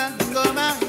coma, coma.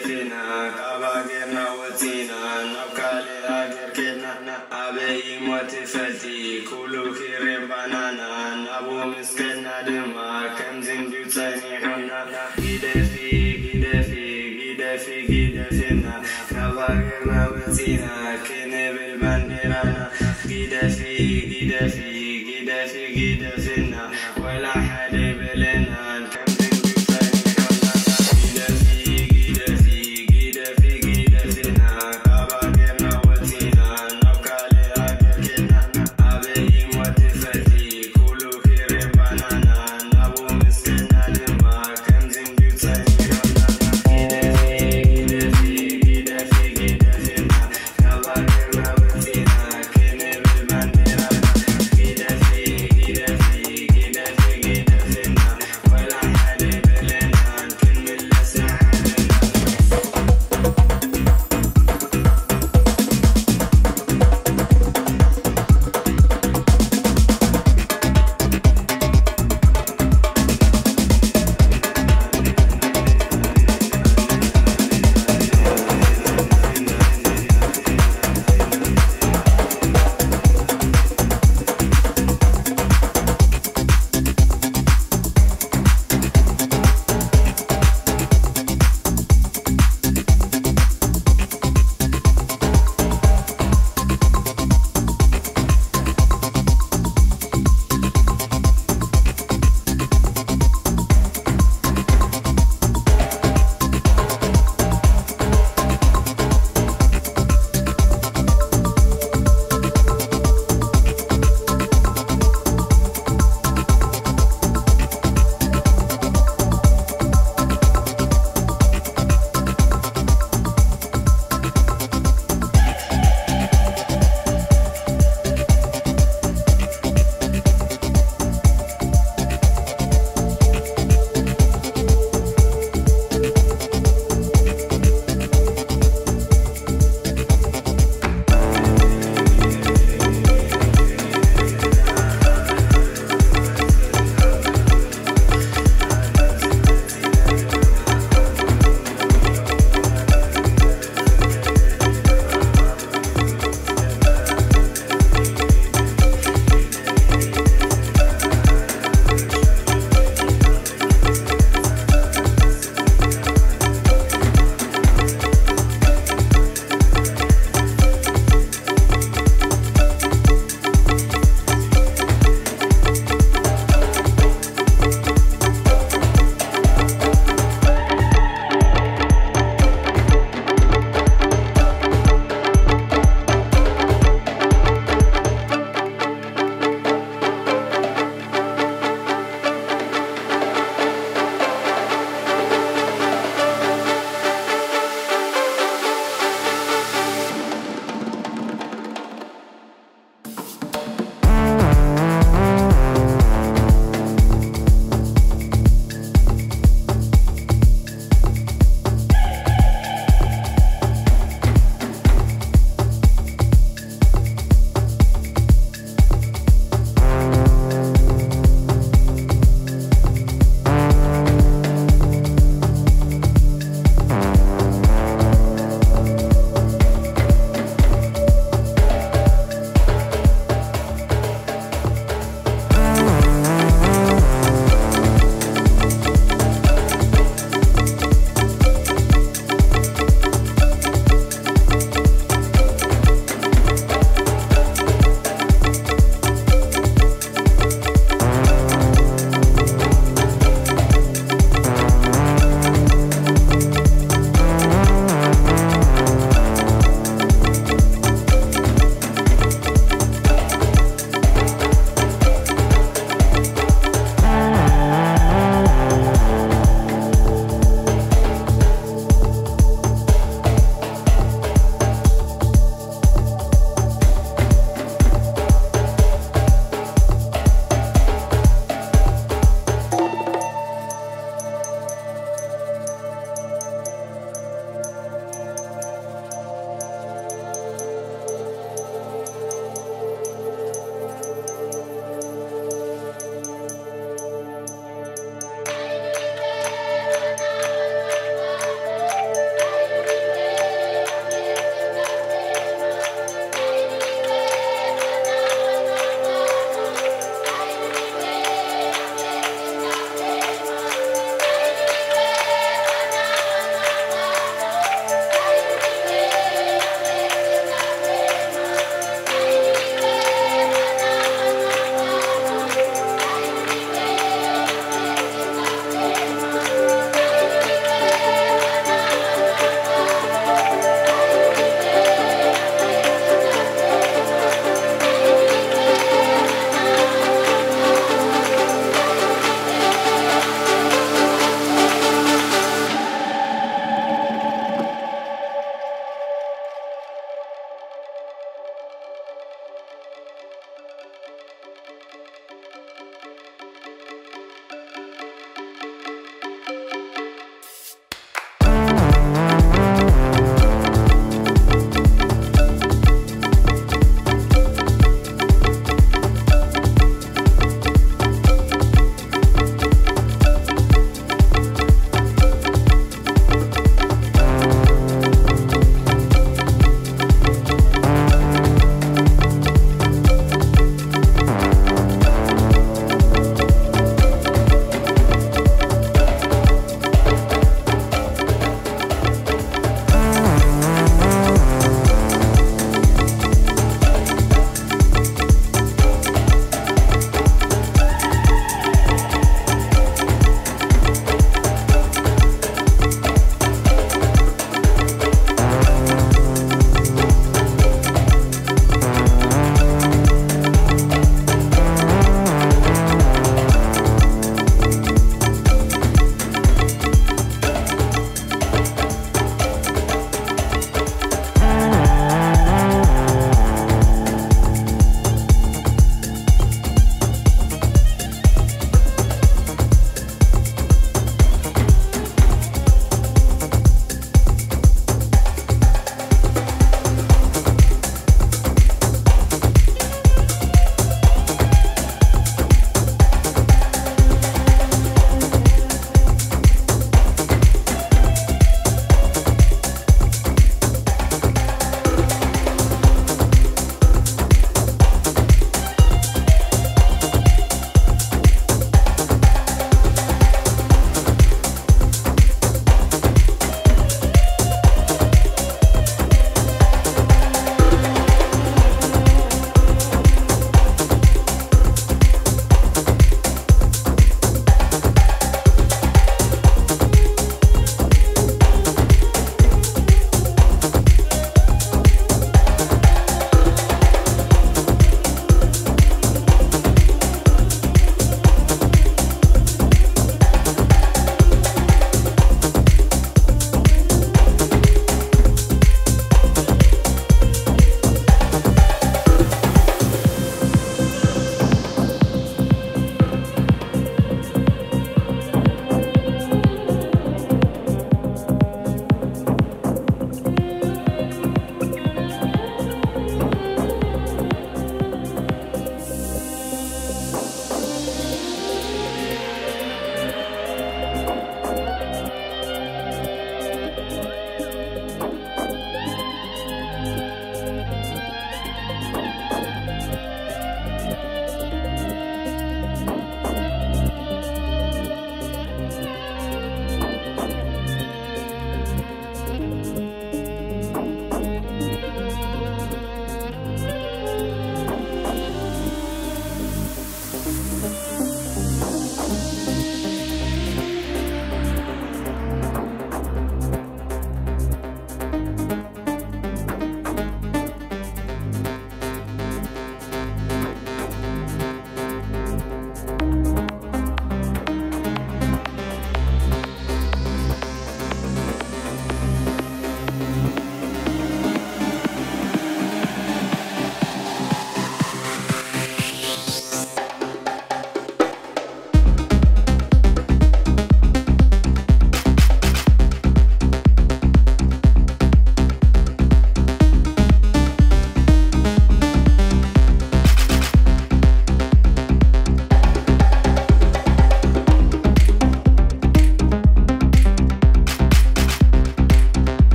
fina kabagena watina nabkali agirkina abeyi motifati kulu kirimba